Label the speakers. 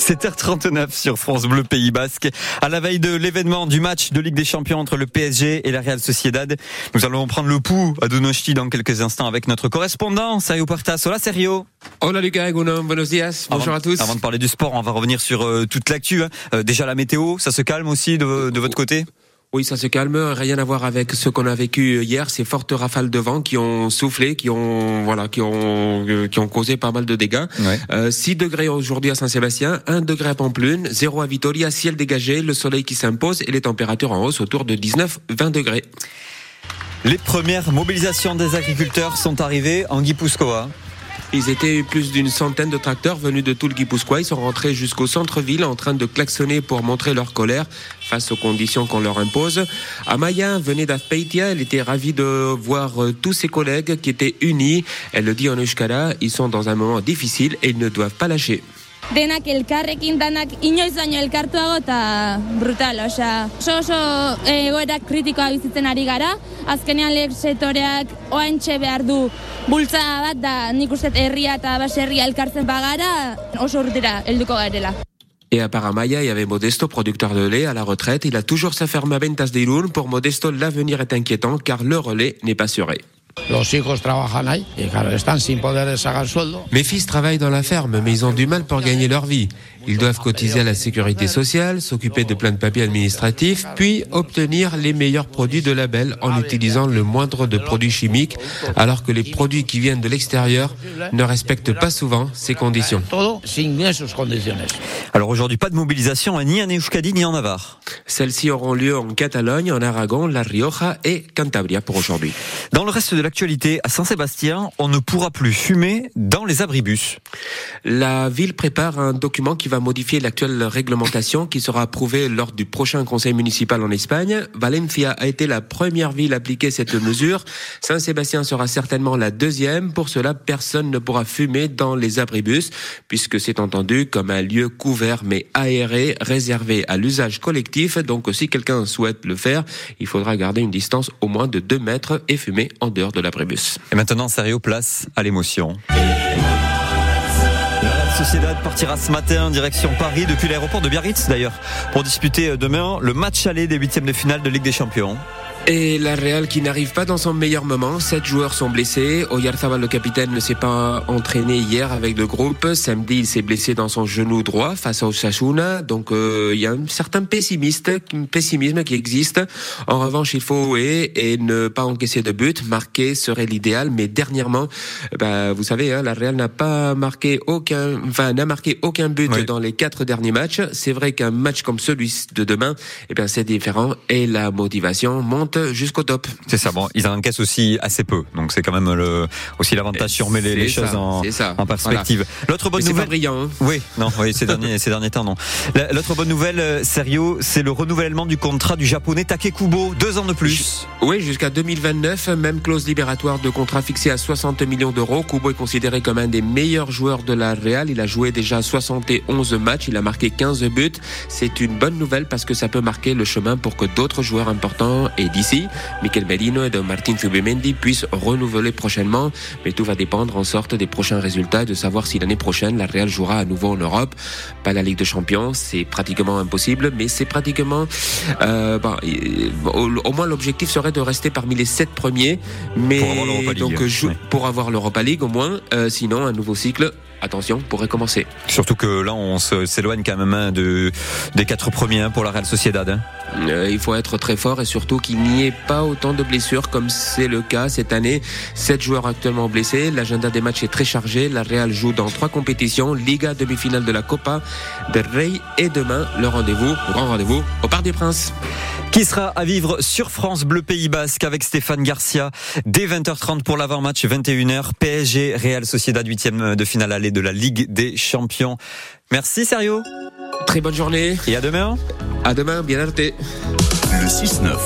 Speaker 1: 7h39 sur France Bleu Pays Basque. À la veille de l'événement du match de Ligue des Champions entre le PSG et la Real Sociedad, nous allons prendre le pouls à Donosti dans quelques instants avec notre correspondant, Sergio Portas. Hola Sergio.
Speaker 2: Hola Lucas, buenos días, bonjour
Speaker 1: avant,
Speaker 2: à tous.
Speaker 1: Avant de parler du sport, on va revenir sur euh, toute l'actu. Hein. Euh, déjà la météo, ça se calme aussi de, de votre côté?
Speaker 2: Oui, ça se calme. Rien à voir avec ce qu'on a vécu hier. Ces fortes rafales de vent qui ont soufflé, qui ont voilà, qui ont euh, qui ont causé pas mal de dégâts.
Speaker 1: Ouais.
Speaker 2: Euh, 6 degrés aujourd'hui à Saint-Sébastien, 1 degré à Pamplune, 0 à Vitoria, ciel dégagé, le soleil qui s'impose et les températures en hausse autour de 19-20 degrés.
Speaker 1: Les premières mobilisations des agriculteurs sont arrivées en Guipuscoa.
Speaker 2: Ils étaient plus d'une centaine de tracteurs venus de tout le Guipuscoa. Ils sont rentrés jusqu'au centre-ville en train de klaxonner pour montrer leur colère face aux conditions qu'on leur impose. Amaya venait d'Azpeitia. Elle était ravie de voir euh, tous ses collègues qui étaient unis. Elle le dit en euskara. Ils sont dans un moment difficile et ils ne doivent pas lâcher.
Speaker 3: Denak elkarrekin danak inoiz baino elkartuago eta brutal, osea, oso oso egoera kritikoa bizitzen ari gara, azkenean lehen sektoreak oantxe behar du bultzada bat da nik uste herria eta baserria elkartzen bagara oso urtera helduko garela.
Speaker 2: Et à part Amaya, il y avait Modesto, producteur de lait à la retraite. Il a toujours sa ferme à Ventas de Irún. Pour Modesto, l'avenir est inquiétant car le relais n'est pas assuré.
Speaker 4: Los hijos trabajan ahí y claro, están sin poder sacar sueldo.
Speaker 2: Mes fils travaillent dans la ferme, mais ils ont du mal pour gagner leur vie. Ils doivent cotiser à la sécurité sociale, s'occuper de plein de papiers administratifs, puis obtenir les meilleurs produits de label en utilisant le moindre de produits chimiques, alors que les produits qui viennent de l'extérieur ne respectent pas souvent ces conditions.
Speaker 1: Alors aujourd'hui, pas de mobilisation hein, ni en Euskadi ni en Navarre.
Speaker 2: Celles-ci auront lieu en Catalogne, en Aragon, La Rioja et Cantabria pour aujourd'hui.
Speaker 1: Dans le reste de l'actualité, à Saint-Sébastien, on ne pourra plus fumer dans les abribus.
Speaker 2: La ville prépare un document qui va modifier l'actuelle réglementation qui sera approuvée lors du prochain conseil municipal en Espagne. Valencia a été la première ville à appliquer cette mesure. Saint-Sébastien sera certainement la deuxième. Pour cela, personne ne pourra fumer dans les abribus puisque c'est entendu comme un lieu couvert mais aéré, réservé à l'usage collectif. Donc si quelqu'un souhaite le faire, il faudra garder une distance au moins de 2 mètres et fumer en dehors de l'abribus.
Speaker 1: Et maintenant, sérieux, place à l'émotion. Sociedad partira ce matin direction Paris depuis l'aéroport de Biarritz d'ailleurs pour disputer euh, demain le match aller des huitièmes de finale de Ligue des Champions.
Speaker 2: Et la Real qui n'arrive pas dans son meilleur moment. Sept joueurs sont blessés. Oyarzabal, le capitaine, ne s'est pas entraîné hier avec le groupe. Samedi, il s'est blessé dans son genou droit face à Osasuna. Donc, euh, il y a un certain pessimiste, pessimisme qui existe. En revanche, il faut jouer et ne pas encaisser de but. Marquer serait l'idéal. Mais dernièrement, bah, vous savez, hein, la Real n'a pas marqué aucun, enfin, n'a marqué aucun but
Speaker 1: Oui.
Speaker 2: dans les quatre derniers matchs. C'est vrai qu'un match comme celui de demain, eh bien, c'est différent et la motivation monte jusqu'au top.
Speaker 1: C'est ça, bon, ils en encaissent aussi assez peu, donc c'est quand même le, aussi l'avantage si on les, choses
Speaker 2: ça,
Speaker 1: en, en perspective. L'autre bonne
Speaker 2: Mais c'est pas
Speaker 1: nouvelle.
Speaker 2: brillant. Hein.
Speaker 1: Oui, non, oui, ces derniers, ces derniers temps, non. La- L'autre bonne nouvelle, euh, sérieux, c'est le renouvellement du contrat du japonais Takekubo, deux ans de plus.
Speaker 2: Oui, jusqu'à 2029, même clause libératoire de contrat fixé à 60 millions d'euros. Kubo est considéré comme un des meilleurs joueurs de la Real. Il a joué déjà 71 matchs, il a marqué 15 buts. C'est une bonne nouvelle parce que ça peut marquer le chemin pour que d'autres joueurs importants et d'ici, Mikel Merino et de Martin Zubimendi, puissent renouveler prochainement. Mais tout va dépendre en sorte des prochains résultats, de savoir si l'année prochaine la Real jouera à nouveau en Europe. Pas la Ligue des Champions, c'est pratiquement impossible, mais c'est pratiquement euh, euh, au, au moins l'objectif serait de rester parmi les sept premiers, mais
Speaker 1: Pour avoir l'Europa League,
Speaker 2: donc jou-
Speaker 1: ouais.
Speaker 2: pour avoir l'Europa League au moins. Euh, sinon, un nouveau cycle. Attention, pourrait commencer.
Speaker 1: Surtout que là, on s'éloigne quand même hein, de, des quatre premiers hein, pour la Real Sociedad. hein.
Speaker 2: Euh, il faut être très fort et surtout qu'il n'y ait pas autant de blessures comme c'est le cas cette année. Sept joueurs actuellement blessés. L'agenda des matchs est très chargé. La Real joue dans trois compétitions Liga, demi-finale de la Copa del Rey et demain le rendez-vous, grand rendez-vous au Parc des Princes.
Speaker 1: Qui sera à vivre sur France Bleu Pays Basque avec Stéphane Garcia dès 20h30 pour l'avant-match 21h PSG Real Sociedad 8 de finale aller de la Ligue des Champions. Merci Sergio
Speaker 2: Très bonne journée.
Speaker 1: et à demain.
Speaker 2: À demain, bien arrêté.
Speaker 5: Le 6-9.